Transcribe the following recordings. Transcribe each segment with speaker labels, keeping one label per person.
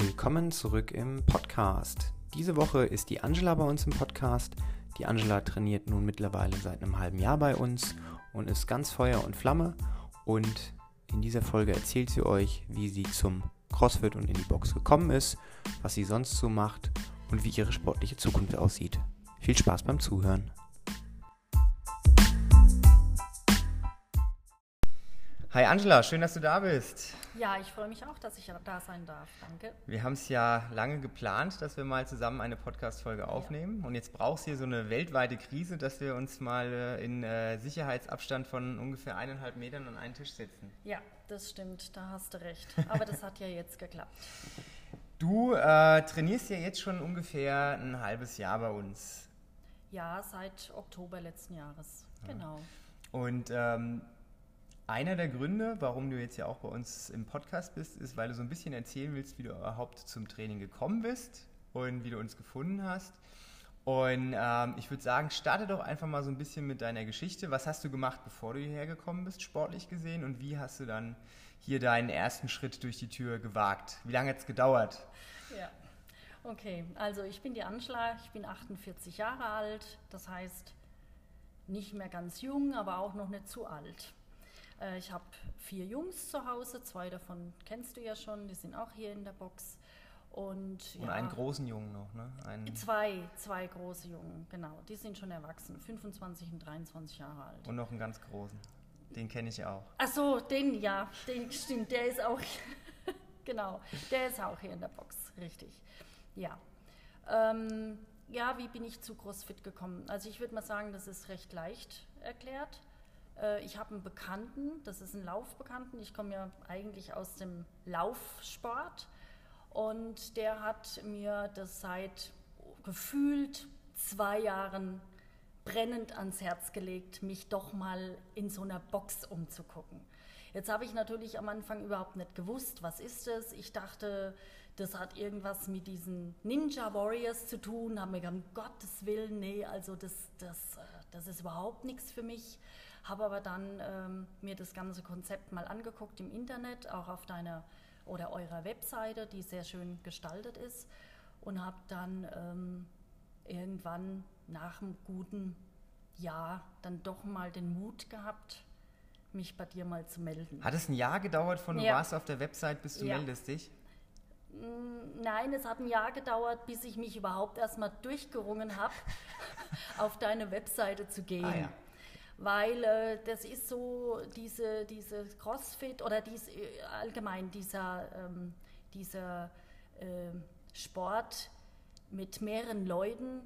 Speaker 1: Willkommen zurück im Podcast. Diese Woche ist die Angela bei uns im Podcast. Die Angela trainiert nun mittlerweile seit einem halben Jahr bei uns und ist ganz Feuer und Flamme. Und in dieser Folge erzählt sie euch, wie sie zum CrossFit und in die Box gekommen ist, was sie sonst so macht und wie ihre sportliche Zukunft aussieht. Viel Spaß beim Zuhören. Hi Angela, schön, dass du da bist.
Speaker 2: Ja, ich freue mich auch, dass ich da sein darf. Danke.
Speaker 1: Wir haben es ja lange geplant, dass wir mal zusammen eine Podcast-Folge aufnehmen. Ja. Und jetzt braucht es hier so eine weltweite Krise, dass wir uns mal äh, in äh, Sicherheitsabstand von ungefähr eineinhalb Metern an einen Tisch setzen.
Speaker 2: Ja, das stimmt, da hast du recht. Aber das hat ja jetzt geklappt.
Speaker 1: Du äh, trainierst ja jetzt schon ungefähr ein halbes Jahr bei uns.
Speaker 2: Ja, seit Oktober letzten Jahres. Genau.
Speaker 1: Und ähm, einer der Gründe, warum du jetzt ja auch bei uns im Podcast bist, ist, weil du so ein bisschen erzählen willst, wie du überhaupt zum Training gekommen bist und wie du uns gefunden hast. Und ähm, ich würde sagen, starte doch einfach mal so ein bisschen mit deiner Geschichte. Was hast du gemacht, bevor du hierher gekommen bist, sportlich gesehen? Und wie hast du dann hier deinen ersten Schritt durch die Tür gewagt? Wie lange hat es gedauert?
Speaker 2: Ja, okay. Also ich bin die Anschlag, ich bin 48 Jahre alt. Das heißt, nicht mehr ganz jung, aber auch noch nicht zu alt. Äh, ich habe vier Jungs zu Hause, zwei davon kennst du ja schon, die sind auch hier in der Box. Und,
Speaker 1: und einen großen Jungen noch, ne? Einen
Speaker 2: zwei, zwei große Jungen, genau. Die sind schon erwachsen, 25 und 23 Jahre alt.
Speaker 1: Und noch einen ganz großen. Den kenne ich auch.
Speaker 2: Ach so, den, ja, den stimmt. Der ist auch, genau, der ist auch hier in der Box, richtig. Ja. Ähm, ja, wie bin ich zu CrossFit gekommen? Also ich würde mal sagen, das ist recht leicht erklärt. Äh, ich habe einen Bekannten, das ist ein Laufbekannten. Ich komme ja eigentlich aus dem Laufsport und der hat mir das seit gefühlt zwei Jahren brennend ans Herz gelegt, mich doch mal in so einer Box umzugucken. Jetzt habe ich natürlich am Anfang überhaupt nicht gewusst, was ist es. Ich dachte, das hat irgendwas mit diesen Ninja Warriors zu tun. Habe mir gedacht, um Gottes Willen, nee, also das, das, äh, das ist überhaupt nichts für mich habe aber dann ähm, mir das ganze Konzept mal angeguckt im Internet, auch auf deiner oder eurer Webseite, die sehr schön gestaltet ist und habe dann ähm, irgendwann nach einem guten Jahr dann doch mal den Mut gehabt, mich bei dir mal zu melden.
Speaker 1: Hat es ein Jahr gedauert von du ja. warst auf der Website bis du ja. meldest dich?
Speaker 2: Mm, nein, es hat ein Jahr gedauert, bis ich mich überhaupt erstmal durchgerungen habe, auf deine Webseite zu gehen. Ah, ja weil äh, das ist so diese, diese Crossfit oder dies, äh, allgemein dieser, ähm, dieser äh, Sport mit mehreren Leuten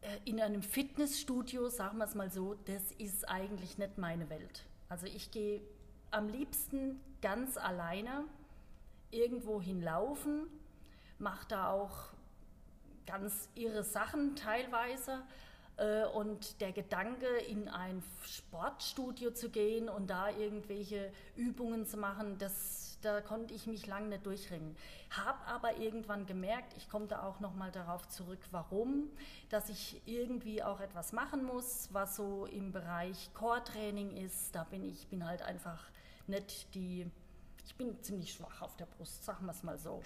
Speaker 2: äh, in einem Fitnessstudio, sagen wir es mal so, das ist eigentlich nicht meine Welt. Also ich gehe am liebsten ganz alleine irgendwo hinlaufen, mache da auch ganz irre Sachen teilweise und der Gedanke, in ein Sportstudio zu gehen und da irgendwelche Übungen zu machen, das, da konnte ich mich lange nicht durchringen. Habe aber irgendwann gemerkt, ich komme da auch nochmal darauf zurück, warum, dass ich irgendwie auch etwas machen muss, was so im Bereich Core-Training ist. Da bin ich bin halt einfach nicht die, ich bin ziemlich schwach auf der Brust, sagen wir es mal so.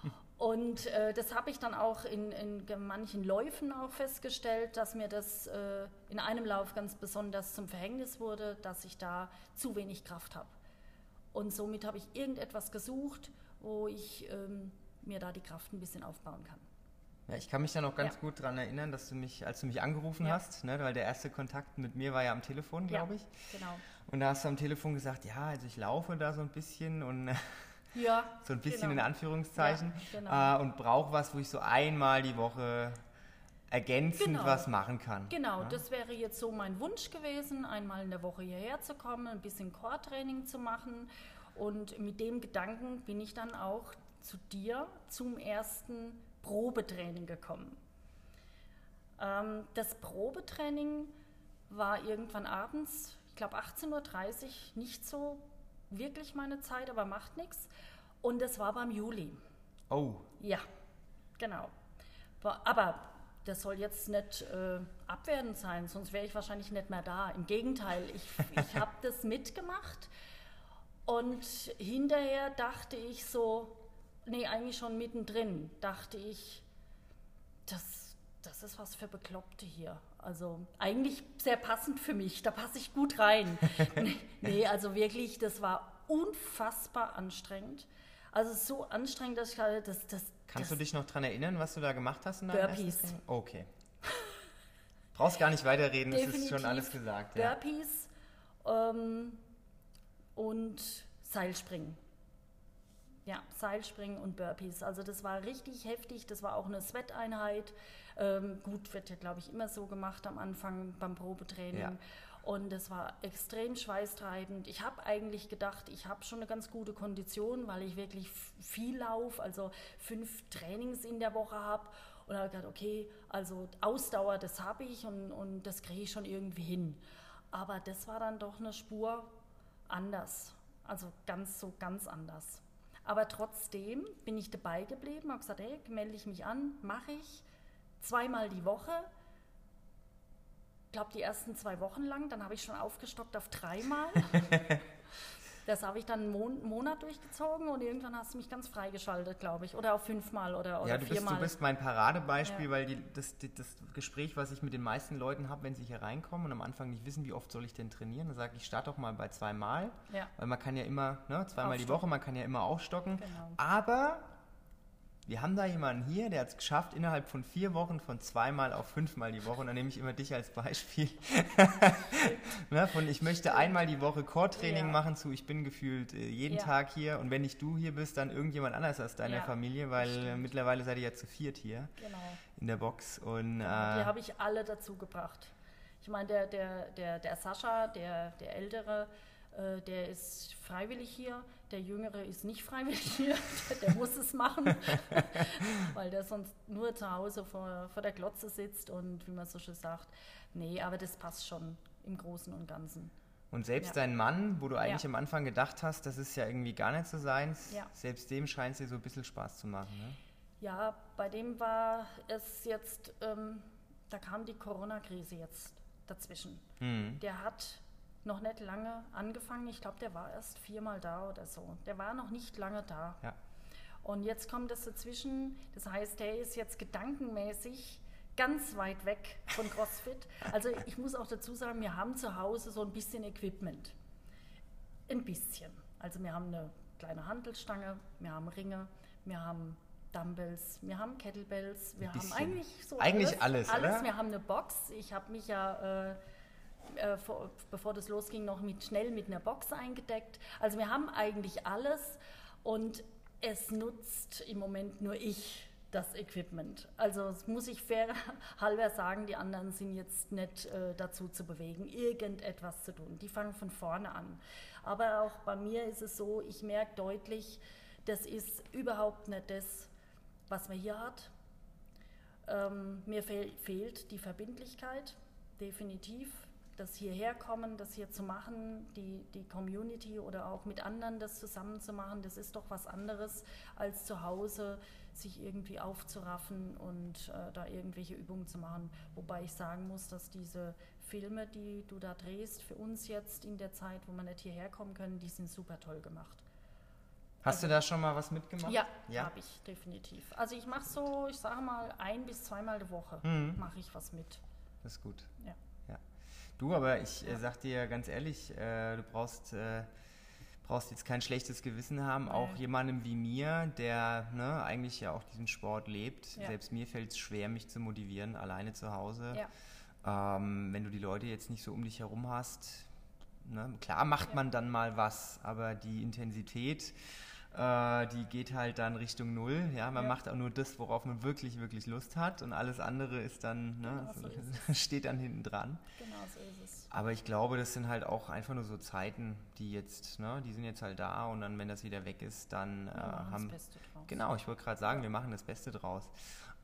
Speaker 2: Und äh, das habe ich dann auch in, in, manchen Läufen auch festgestellt, dass mir das äh, in einem Lauf ganz besonders zum Verhängnis wurde, dass ich da zu wenig Kraft habe. Und somit habe ich irgendetwas gesucht, wo ich ähm, mir da die Kraft ein bisschen aufbauen kann.
Speaker 1: Ja, ich kann mich da noch ganz ja. gut daran erinnern, dass du mich, als du mich angerufen ja. hast, ne, weil der erste Kontakt mit mir war ja am Telefon, glaube ich. Genau. Und da hast du am Telefon gesagt, ja, also ich laufe da so ein bisschen und ja, so ein bisschen genau. in Anführungszeichen. Ja, genau. äh, und brauche was, wo ich so einmal die Woche ergänzend genau. was machen kann.
Speaker 2: Genau, ja? das wäre jetzt so mein Wunsch gewesen, einmal in der Woche hierher zu kommen, ein bisschen Core-Training zu machen. Und mit dem Gedanken bin ich dann auch zu dir zum ersten Probetraining gekommen. Ähm, das Probetraining war irgendwann abends, ich glaube 18.30 Uhr, nicht so wirklich meine Zeit, aber macht nichts. Und es war beim Juli.
Speaker 1: Oh.
Speaker 2: Ja, genau. Aber das soll jetzt nicht äh, abwertend sein, sonst wäre ich wahrscheinlich nicht mehr da. Im Gegenteil, ich, ich habe das mitgemacht und hinterher dachte ich so, nee, eigentlich schon mittendrin, dachte ich, das, das ist was für Bekloppte hier. Also eigentlich sehr passend für mich, da passe ich gut rein. nee, also wirklich, das war unfassbar anstrengend. Also so anstrengend, dass ich gerade das, das.
Speaker 1: Kannst das du dich noch daran erinnern, was du da gemacht hast in
Speaker 2: deinem Burpees.
Speaker 1: Okay. Brauchst gar nicht weiterreden, es ist schon alles gesagt.
Speaker 2: Ja. Burpees ähm, und Seilspringen. Ja, Seilspringen und Burpees. Also das war richtig heftig. Das war auch eine Sweat-Einheit. Ähm, gut, wird ja, glaube ich, immer so gemacht am Anfang beim Probetraining. Ja. Und es war extrem schweißtreibend. Ich habe eigentlich gedacht, ich habe schon eine ganz gute Kondition, weil ich wirklich viel laufe, also fünf Trainings in der Woche habe. Und habe gedacht, okay, also Ausdauer, das habe ich und, und das kriege ich schon irgendwie hin. Aber das war dann doch eine Spur anders. Also ganz so ganz anders. Aber trotzdem bin ich dabei geblieben, habe gesagt, hey, melde ich mich an, mache ich zweimal die Woche glaube, die ersten zwei Wochen lang. Dann habe ich schon aufgestockt auf dreimal. das habe ich dann einen Mon Monat durchgezogen und irgendwann hast du mich ganz freigeschaltet, glaube ich. Oder auf fünfmal oder, oder
Speaker 1: ja, du viermal. Bist, du bist mein Paradebeispiel, ja. weil die, das, die, das Gespräch, was ich mit den meisten Leuten habe, wenn sie hier reinkommen und am Anfang nicht wissen, wie oft soll ich denn trainieren, dann sage ich, starte doch mal bei zweimal. Ja. Weil man kann ja immer, ne, zweimal die Woche, man kann ja immer aufstocken. Genau. Aber wir haben da jemanden hier, der hat es geschafft, innerhalb von vier Wochen von zweimal auf fünfmal die Woche. Und dann nehme ich immer dich als Beispiel. ne, von ich möchte einmal die Woche Core-Training ja. machen zu, ich bin gefühlt äh, jeden ja. Tag hier. Und wenn nicht du hier bist, dann irgendjemand anders aus deiner ja, Familie, weil äh, mittlerweile seid ihr ja zu viert hier genau. in der Box. Und,
Speaker 2: äh, die habe ich alle dazu gebracht. Ich meine, der, der, der, der Sascha, der, der Ältere, äh, der ist freiwillig hier. Der Jüngere ist nicht freiwillig hier, der muss es machen, weil der sonst nur zu Hause vor, vor der Glotze sitzt und wie man so schön sagt, nee, aber das passt schon im Großen und Ganzen.
Speaker 1: Und selbst ja. dein Mann, wo du eigentlich ja. am Anfang gedacht hast, das ist ja irgendwie gar nicht so seins, ja. selbst dem scheint es dir so ein bisschen Spaß zu machen. Ne?
Speaker 2: Ja, bei dem war es jetzt, ähm, da kam die Corona-Krise jetzt dazwischen. Mhm. Der hat noch nicht lange angefangen. Ich glaube, der war erst viermal da oder so. Der war noch nicht lange da. Ja. Und jetzt kommt es dazwischen. Das heißt, der ist jetzt gedankenmäßig ganz weit weg von CrossFit. Also ich muss auch dazu sagen, wir haben zu Hause so ein bisschen Equipment. Ein bisschen. Also wir haben eine kleine Handelstange, wir haben Ringe, wir haben Dumbbells, wir haben Kettlebells, wir haben eigentlich so
Speaker 1: eigentlich alles, alles.
Speaker 2: alles. Wir haben eine Box. Ich habe mich ja äh, äh, vor, bevor das losging, noch mit, schnell mit einer Box eingedeckt. Also wir haben eigentlich alles und es nutzt im Moment nur ich das Equipment. Also das muss ich fair halber sagen, die anderen sind jetzt nicht äh, dazu zu bewegen, irgendetwas zu tun. Die fangen von vorne an. Aber auch bei mir ist es so, ich merke deutlich, das ist überhaupt nicht das, was man hier hat. Ähm, mir fehl, fehlt die Verbindlichkeit, definitiv das hierher kommen, das hier zu machen, die, die Community oder auch mit anderen das zusammen zu machen, das ist doch was anderes als zu Hause sich irgendwie aufzuraffen und äh, da irgendwelche Übungen zu machen. Wobei ich sagen muss, dass diese Filme, die du da drehst, für uns jetzt in der Zeit, wo wir nicht hierher kommen können, die sind super toll gemacht.
Speaker 1: Hast also, du da schon mal was mitgemacht?
Speaker 2: Ja, ja. habe ich definitiv. Also ich mache so, ich sage mal, ein bis zweimal die Woche mhm. mache ich was mit.
Speaker 1: Das ist gut.
Speaker 2: Ja.
Speaker 1: Du, aber ich äh, sag dir ganz ehrlich, äh, du brauchst, äh, brauchst jetzt kein schlechtes Gewissen haben. Nee. Auch jemandem wie mir, der ne, eigentlich ja auch diesen Sport lebt. Ja. Selbst mir fällt es schwer, mich zu motivieren, alleine zu Hause. Ja. Ähm, wenn du die Leute jetzt nicht so um dich herum hast, ne, klar macht ja. man dann mal was, aber die Intensität äh, die geht halt dann Richtung Null. Ja, man ja. macht auch nur das, worauf man wirklich, wirklich Lust hat und alles andere ist dann, ne, genau so steht dann hinten dran.
Speaker 2: Genau so ist es.
Speaker 1: Aber ich glaube, das sind halt auch einfach nur so Zeiten, die jetzt, ne, die sind jetzt halt da und dann, wenn das wieder weg ist, dann äh, haben. Das Beste draus. Genau, ich wollte gerade sagen, wir machen das Beste draus.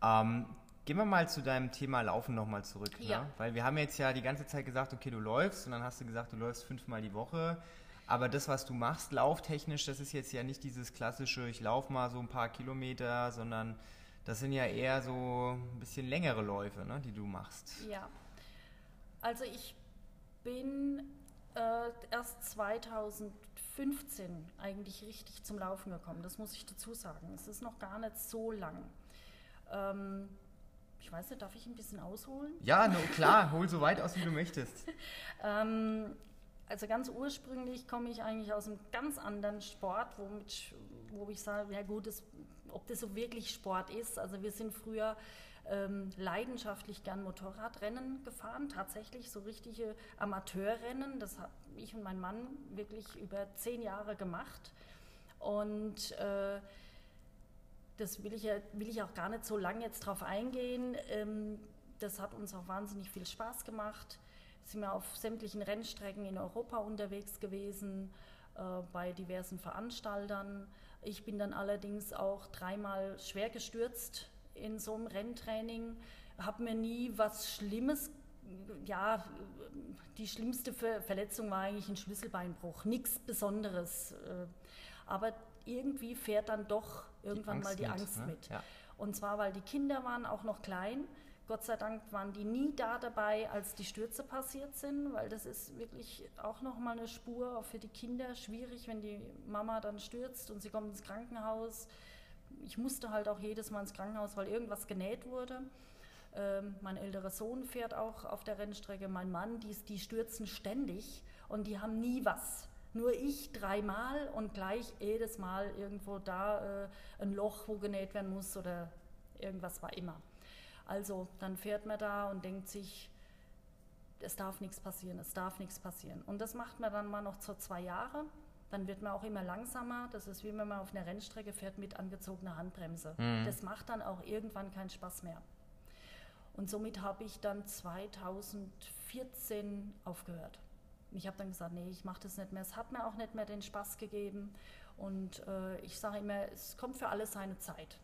Speaker 1: Ähm, Gehen wir mal zu deinem Thema Laufen nochmal zurück. Ne? Ja. Ne? Weil wir haben jetzt ja die ganze Zeit gesagt, okay, du läufst und dann hast du gesagt, du läufst fünfmal die Woche. Aber das, was du machst, lauftechnisch, das ist jetzt ja nicht dieses klassische, ich laufe mal so ein paar Kilometer, sondern das sind ja eher so ein bisschen längere Läufe, ne, die du machst.
Speaker 2: Ja. Also ich bin äh, erst 2005 15 eigentlich richtig zum Laufen gekommen. Das muss ich dazu sagen. Es ist noch gar nicht so lang. Ähm, ich weiß nicht, darf ich ein bisschen ausholen?
Speaker 1: Ja, no, klar, hol so weit aus, wie du möchtest.
Speaker 2: ähm, also ganz ursprünglich komme ich eigentlich aus einem ganz anderen Sport, womit, wo ich sage, ja gut, das, ob das so wirklich Sport ist. Also wir sind früher ähm, leidenschaftlich gern Motorradrennen gefahren, tatsächlich so richtige Amateurrennen. Das habe ich und mein Mann wirklich über zehn Jahre gemacht. Und äh, das will ich, ja, will ich auch gar nicht so lange jetzt drauf eingehen. Ähm, das hat uns auch wahnsinnig viel Spaß gemacht. Sind wir auf sämtlichen Rennstrecken in Europa unterwegs gewesen, äh, bei diversen Veranstaltern. Ich bin dann allerdings auch dreimal schwer gestürzt in so einem Renntraining, habe mir nie was Schlimmes, ja, die schlimmste Verletzung war eigentlich ein Schlüsselbeinbruch, nichts Besonderes. Äh, aber irgendwie fährt dann doch irgendwann die mal die mit, Angst ne? mit. Ja. Und zwar, weil die Kinder waren auch noch klein. Gott sei Dank waren die nie da dabei, als die Stürze passiert sind, weil das ist wirklich auch nochmal eine Spur, auch für die Kinder schwierig, wenn die Mama dann stürzt und sie kommt ins Krankenhaus. Ich musste halt auch jedes Mal ins Krankenhaus, weil irgendwas genäht wurde. Ähm, mein älterer Sohn fährt auch auf der Rennstrecke, mein Mann, die, die stürzen ständig und die haben nie was. Nur ich dreimal und gleich jedes Mal irgendwo da äh, ein Loch, wo genäht werden muss oder irgendwas war immer. Also dann fährt man da und denkt sich, es darf nichts passieren, es darf nichts passieren. Und das macht man dann mal noch zur zwei Jahre. Dann wird man auch immer langsamer. Das ist wie wenn man auf einer Rennstrecke fährt mit angezogener Handbremse. Mhm. Das macht dann auch irgendwann keinen Spaß mehr. Und somit habe ich dann 2014 aufgehört ich habe dann gesagt, nee, ich mache das nicht mehr. Es hat mir auch nicht mehr den Spaß gegeben. Und äh, ich sage immer, es kommt für alles seine Zeit.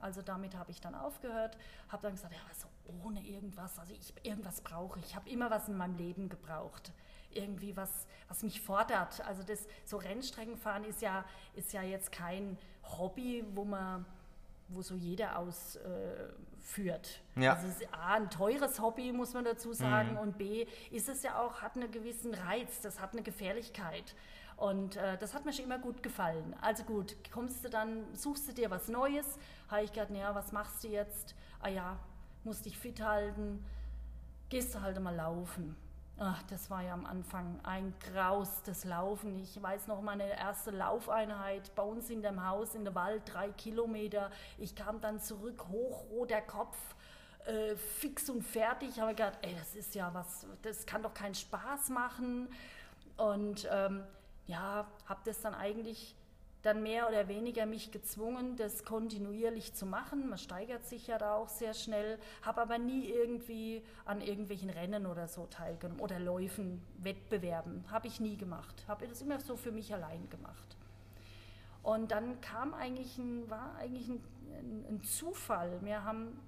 Speaker 2: Also damit habe ich dann aufgehört, habe dann gesagt, ja, also ohne irgendwas, also ich irgendwas brauche ich. Ich habe immer was in meinem Leben gebraucht. Irgendwie was, was mich fordert. Also das so Rennstreckenfahren ist ja, ist ja jetzt kein Hobby, wo man wo so jeder ausführt. Äh, ja. Also es ist A, ein teures Hobby, muss man dazu sagen, mhm. und B, ist es ja auch, hat einen gewissen Reiz, das hat eine Gefährlichkeit. Und äh, das hat mir schon immer gut gefallen. Also gut, kommst du dann, suchst du dir was Neues, habe ich gedacht, naja, was machst du jetzt? Ah ja, musst dich fit halten, gehst du halt mal laufen. Ach, das war ja am Anfang ein Graus, das Laufen. Ich weiß noch meine erste Laufeinheit bei uns in dem Haus, in der Wald, drei Kilometer. Ich kam dann zurück, hochroter Kopf, äh, fix und fertig. Ich habe gedacht, ey, das ist ja was, das kann doch keinen Spaß machen. Und ähm, ja, habe das dann eigentlich dann mehr oder weniger mich gezwungen, das kontinuierlich zu machen. Man steigert sich ja da auch sehr schnell, habe aber nie irgendwie an irgendwelchen Rennen oder so teilgenommen oder Läufen, Wettbewerben. Habe ich nie gemacht. Habe das immer so für mich allein gemacht. Und dann kam eigentlich ein, war eigentlich ein, ein, Zufall. Wir haben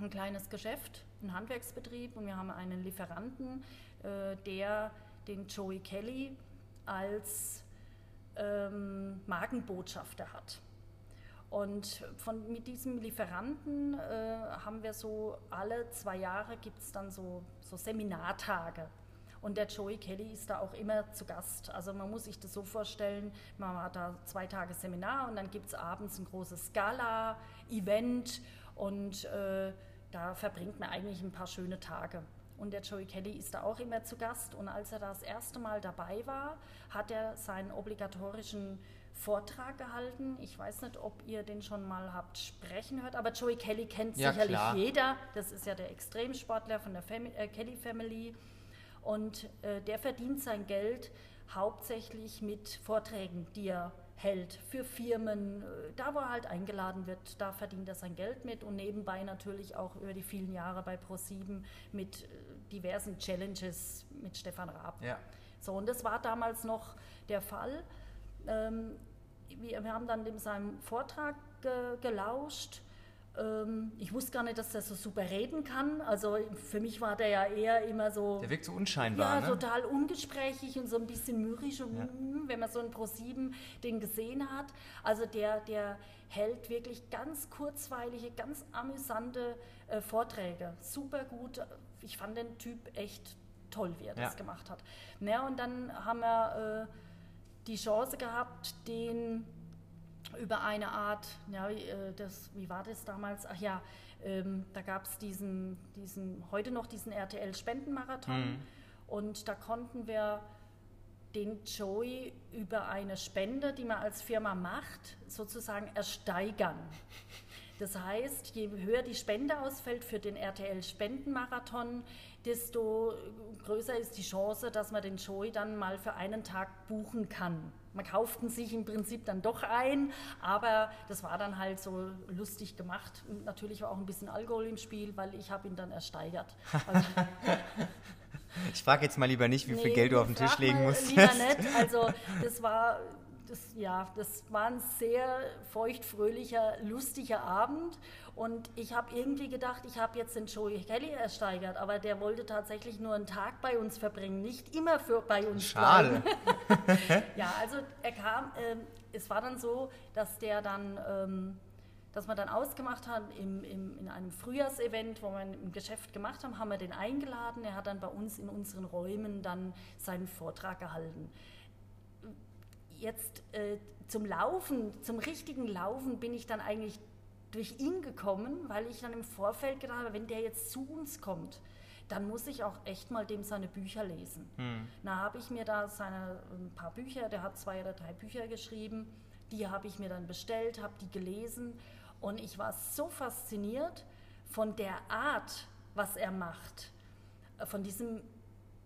Speaker 2: ein kleines Geschäft, einen Handwerksbetrieb und wir haben einen Lieferanten, äh, der den Joey Kelly als ähm, Markenbotschafter hat. Und von, mit diesem Lieferanten äh, haben wir so alle zwei Jahre gibt es dann so, so Seminartage. Und der Joey Kelly ist da auch immer zu Gast. Also man muss sich das so vorstellen, man hat da zwei Tage Seminar und dann gibt es abends ein großes Gala-Event und äh, da verbringt man eigentlich ein paar schöne Tage. Und der Joey Kelly ist da auch immer zu Gast. Und als er das erste Mal dabei war, hat er seinen obligatorischen Vortrag gehalten. Ich weiß nicht, ob ihr den schon mal habt sprechen hört, aber Joey Kelly kennt ja, sicherlich klar. jeder. Das ist ja der Extremsportler von der Fam äh, Kelly Family. Und äh, der verdient sein Geld hauptsächlich mit Vorträgen, die er hält für Firmen. Äh, da, wo er halt eingeladen wird, da verdient er sein Geld mit und nebenbei natürlich auch über die vielen Jahre bei ProSieben mit äh, diversen Challenges mit Stefan Raab. Ja. So, und das war damals noch der Fall. Ähm, wir, wir, haben dann dem seinem Vortrag ge gelauscht ähm, ich wusste gar nicht, dass der so super reden kann. Also für mich war der ja eher immer so.
Speaker 1: Der wirkt so unscheinbar.
Speaker 2: Ja, ne? total ungesprächig und so ein bisschen mürrisch, ja. Hm, wenn man so ein Pro7 den gesehen hat. Also der, der hält wirklich ganz kurzweilige, ganz amüsante äh, Vorträge. Super gut. Ich fand den Typ echt toll, wie er ja. das gemacht hat. Ja, und dann haben wir. Äh, die Chance gehabt, den über eine Art, ja, äh, das, wie war das damals? Ach ja, ähm, da gab es diesen, diesen, heute noch diesen RTL-Spendenmarathon mhm. und da konnten wir den Joey über eine Spende, die man als Firma macht, sozusagen ersteigern. Das heißt, je höher die Spende ausfällt für den RTL-Spendenmarathon, desto größer ist die Chance, dass man den Joey dann mal für einen Tag buchen kann. Man kauften sich im Prinzip dann doch ein, aber das war dann halt so lustig gemacht. Und natürlich war auch ein bisschen Alkohol im Spiel, weil ich habe ihn dann ersteigert. Also
Speaker 1: ich frage jetzt mal lieber nicht, wie nee, viel Geld du auf den Tisch legen musst.
Speaker 2: Lieber nicht. Also das war das, ja, das war ein sehr feuchtfröhlicher, lustiger Abend. Und ich habe irgendwie gedacht, ich habe jetzt den Joey Kelly ersteigert, aber der wollte tatsächlich nur einen Tag bei uns verbringen, nicht immer für, bei uns
Speaker 1: Schade.
Speaker 2: ja, also er kam, äh, es war dann so, dass der dann, ähm, dass wir dann ausgemacht haben im, im, in einem Frühjahrsevent, wo wir im Geschäft gemacht haben, haben wir den eingeladen. Er hat dann bei uns in unseren Räumen dann seinen Vortrag gehalten jetzt äh, zum Laufen, zum richtigen Laufen bin ich dann eigentlich durch ihn gekommen, weil ich dann im Vorfeld gedacht habe, wenn der jetzt zu uns kommt, dann muss ich auch echt mal dem seine Bücher lesen. Mhm. Da habe ich mir da seine ein paar Bücher, der hat zwei oder drei Bücher geschrieben, die habe ich mir dann bestellt, habe die gelesen und ich war so fasziniert von der Art, was er macht, von diesem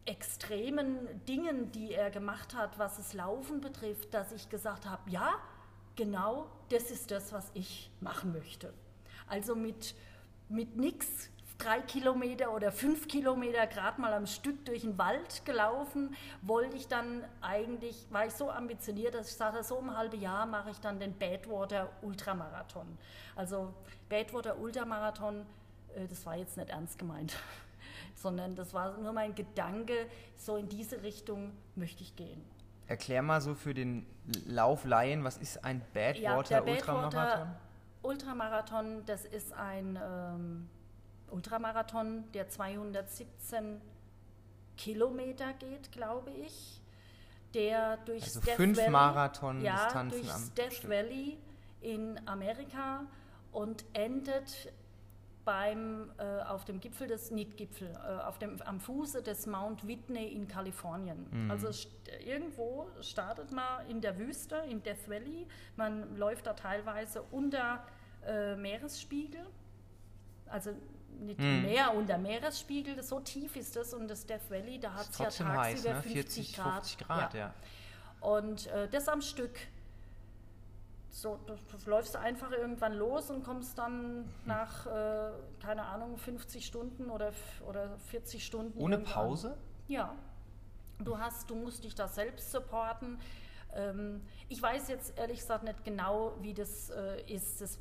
Speaker 2: extremen Dingen, die er gemacht hat, was das Laufen betrifft, dass ich gesagt habe, ja, genau das ist das, was ich machen möchte. Also mit, mit nichts drei Kilometer oder fünf Kilometer gerade mal am Stück durch den Wald gelaufen, wollte ich dann eigentlich, war ich so ambitioniert, dass ich sagte, so im halben Jahr mache ich dann den Badwater Ultramarathon. Also Badwater Ultramarathon, äh, das war jetzt nicht ernst gemeint sondern das war nur mein Gedanke, so in diese Richtung möchte ich gehen.
Speaker 1: Erklär mal so für den Lauflaien, was ist ein Badwater ja, Ultramarathon? Badwater
Speaker 2: Ultramarathon, das ist ein ähm, Ultramarathon, der 217 Kilometer geht, glaube ich, der durch
Speaker 1: also Death fünf Valley, Marathon-Distanzen
Speaker 2: ja, durch Death Stück. Valley in Amerika und endet beim, äh, auf dem Gipfel des, nicht Gipfel, äh, auf dem, am Fuße des Mount Whitney in Kalifornien. Mhm. Also st irgendwo startet man in der Wüste, in Death Valley, man läuft da teilweise unter äh, Meeresspiegel, also nicht mhm. mehr unter Meeresspiegel, so tief ist das und das Death Valley, da hat es ja tagsüber heiß, ne? 50 40, Grad. 50 Grad ja. ja. Und äh, das am Stück so, das, das läufst du einfach irgendwann los und kommst dann nach, äh, keine Ahnung, 50 Stunden oder, oder 40 Stunden.
Speaker 1: Ohne Pause?
Speaker 2: Ja. Du hast, du musst dich da selbst supporten. Ähm, ich weiß jetzt ehrlich gesagt nicht genau, wie das äh, ist. Das,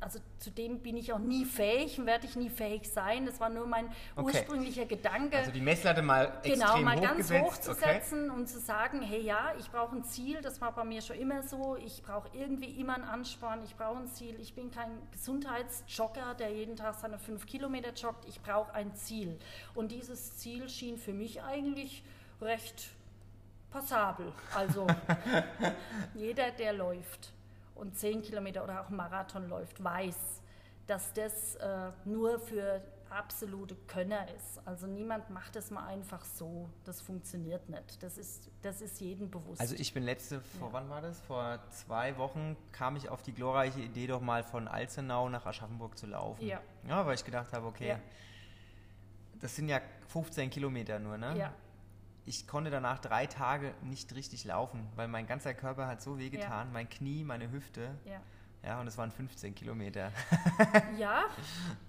Speaker 2: also zu dem bin ich auch nie fähig und werde ich nie fähig sein. Das war nur mein okay. ursprünglicher Gedanke.
Speaker 1: Also die Messlatte mal extrem
Speaker 2: Genau, mal ganz hoch zu setzen okay. und zu sagen, hey ja, ich brauche ein Ziel. Das war bei mir schon immer so. Ich brauche irgendwie immer einen Ansporn. Ich brauche ein Ziel. Ich bin kein Gesundheitsjogger, der jeden Tag seine fünf Kilometer joggt. Ich brauche ein Ziel. Und dieses Ziel schien für mich eigentlich recht passabel. Also jeder, der läuft und 10 Kilometer oder auch Marathon läuft, weiß, dass das äh, nur für absolute Könner ist. Also niemand macht es mal einfach so. Das funktioniert nicht. Das ist, das ist jedem bewusst.
Speaker 1: Also ich bin letzte, vor ja. wann war das? Vor zwei Wochen kam ich auf die glorreiche Idee, doch mal von Alzenau nach Aschaffenburg zu laufen. Ja. Ja, weil ich gedacht habe, okay, ja. das sind ja 15 Kilometer nur, ne? Ja ich konnte danach drei Tage nicht richtig laufen, weil mein ganzer Körper hat so wehgetan, ja. mein Knie, meine Hüfte. Ja. Ja, und es waren 15 Kilometer.
Speaker 2: ja,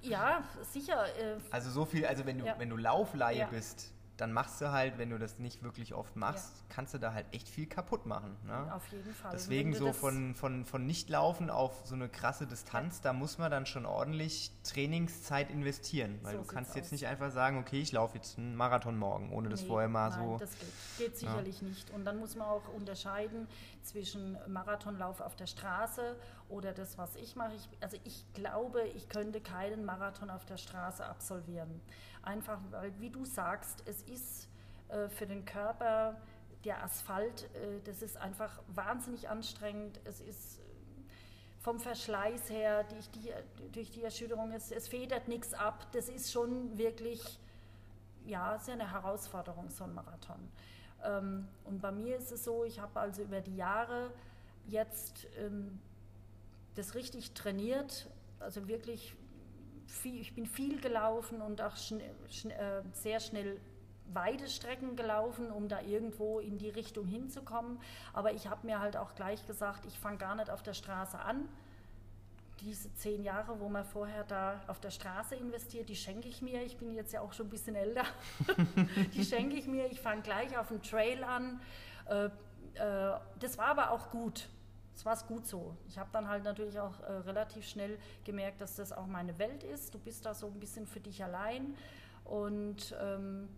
Speaker 2: ja, sicher.
Speaker 1: Äh, also so viel, also wenn du, ja. wenn du Laufleihe ja. bist, dann machst du halt, wenn du das nicht wirklich oft machst, ja. kannst du da halt echt viel kaputt machen. Ne?
Speaker 2: Auf jeden Fall.
Speaker 1: Deswegen so von, von, von Nicht-Laufen auf so eine krasse Distanz, ja. da muss man dann schon ordentlich Trainingszeit investieren, weil so du kannst jetzt aus. nicht einfach sagen, okay, ich laufe jetzt einen Marathon morgen, ohne nee, das vorher mal
Speaker 2: nein,
Speaker 1: so...
Speaker 2: das geht, geht sicherlich ja. nicht. Und dann muss man auch unterscheiden zwischen Marathonlauf auf der Straße oder das, was ich mache. Ich, also ich glaube, ich könnte keinen Marathon auf der Straße absolvieren. Einfach, weil, wie du sagst, es ist äh, für den Körper der Asphalt, äh, das ist einfach wahnsinnig anstrengend. Es ist äh, vom Verschleiß her, durch die, durch die Erschütterung, es, es federt nichts ab. Das ist schon wirklich, ja, sehr eine Herausforderung, so ein Marathon. Ähm, und bei mir ist es so, ich habe also über die Jahre jetzt ähm, das richtig trainiert, also wirklich viel, ich bin viel gelaufen und auch schn, schn, äh, sehr schnell Weidestrecken gelaufen, um da irgendwo in die Richtung hinzukommen. Aber ich habe mir halt auch gleich gesagt, ich fange gar nicht auf der Straße an. Diese zehn Jahre, wo man vorher da auf der Straße investiert, die schenke ich mir. Ich bin jetzt ja auch schon ein bisschen älter. die schenke ich mir. Ich fange gleich auf dem Trail an. Äh, äh, das war aber auch gut. Das war es gut so. Ich habe dann halt natürlich auch äh, relativ schnell gemerkt, dass das auch meine Welt ist. Du bist da so ein bisschen für dich allein und ähm,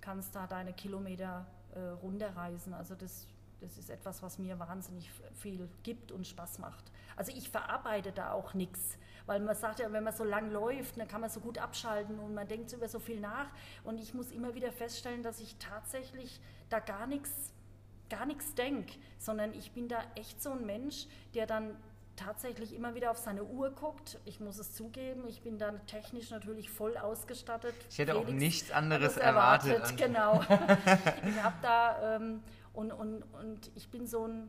Speaker 2: kannst da deine Kilometer äh, runterreisen. Also das, das ist etwas, was mir wahnsinnig viel gibt und Spaß macht. Also ich verarbeite da auch nichts, weil man sagt ja, wenn man so lang läuft, dann kann man so gut abschalten und man denkt über so viel nach. Und ich muss immer wieder feststellen, dass ich tatsächlich da gar nichts gar nichts denke, sondern ich bin da echt so ein Mensch, der dann tatsächlich immer wieder auf seine Uhr guckt. Ich muss es zugeben, ich bin dann technisch natürlich voll ausgestattet.
Speaker 1: Ich hätte Felix auch nichts anderes erwartet. erwartet
Speaker 2: genau. ich habe da ähm, und, und, und ich bin so ein,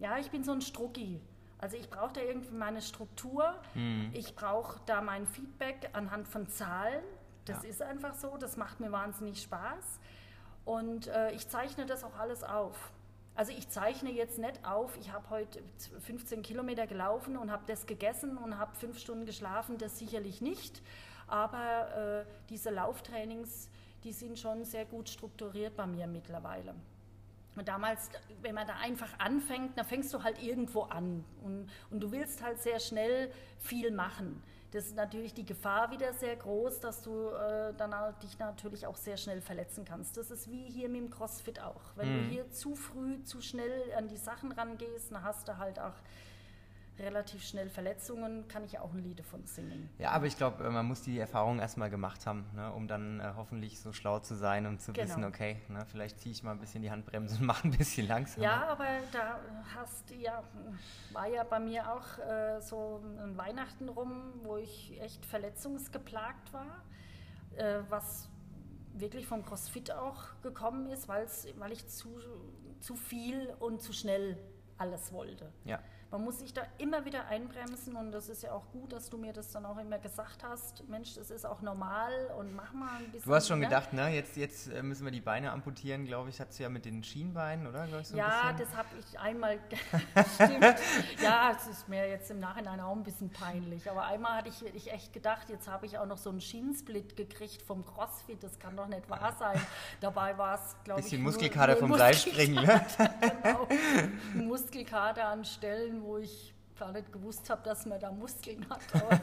Speaker 2: ja, ich bin so ein Strucki. Also ich brauche da irgendwie meine Struktur. Mhm. Ich brauche da mein Feedback anhand von Zahlen. Das ja. ist einfach so. Das macht mir wahnsinnig Spaß. Und äh, ich zeichne das auch alles auf. Also ich zeichne jetzt nicht auf, ich habe heute 15 Kilometer gelaufen und habe das gegessen und habe fünf Stunden geschlafen, das sicherlich nicht. Aber äh, diese Lauftrainings, die sind schon sehr gut strukturiert bei mir mittlerweile. Und damals, wenn man da einfach anfängt, dann fängst du halt irgendwo an und, und du willst halt sehr schnell viel machen das ist natürlich die Gefahr wieder sehr groß, dass du äh, dann dich natürlich auch sehr schnell verletzen kannst. Das ist wie hier mit dem CrossFit auch. Wenn mhm. du hier zu früh, zu schnell an die Sachen rangehst, dann hast du halt auch relativ schnell Verletzungen, kann ich auch ein Lied davon singen.
Speaker 1: Ja, aber ich glaube, äh, man muss die Erfahrung erstmal gemacht haben, ne, um dann äh, hoffentlich so schlau zu sein und zu genau. wissen, okay, ne, vielleicht ziehe ich mal ein bisschen die Handbremse und mache ein bisschen langsamer.
Speaker 2: Ja, aber da hast ja, war ja bei mir auch äh, so ein Weihnachten rum, wo ich echt verletzungsgeplagt war, äh, was wirklich vom CrossFit auch gekommen ist, weil ich zu, zu viel und zu schnell alles wollte.
Speaker 1: Ja.
Speaker 2: Man muss sich da immer wieder einbremsen und das ist ja auch gut, dass du mir das dann auch immer gesagt hast. Mensch, das ist auch normal und mach mal ein bisschen.
Speaker 1: Du hast schon ne? gedacht, ne? Jetzt, jetzt äh, müssen wir die Beine amputieren, glaube ich, hat du ja mit den Schienbeinen, oder?
Speaker 2: Ich, so ja, das habe ich einmal. Ja, es ist mir jetzt im Nachhinein auch ein bisschen peinlich. Aber einmal hatte ich, ich echt gedacht, jetzt habe ich auch noch so einen Schienensplit gekriegt vom CrossFit. Das kann doch nicht wahr sein. Dabei war es, glaube ich.
Speaker 1: Bisschen Muskelkater vom Seilspringen, ne?
Speaker 2: genau. Muskelkater an Stellen, wo ich gar nicht gewusst habe, dass man da Muskeln hat. Aber,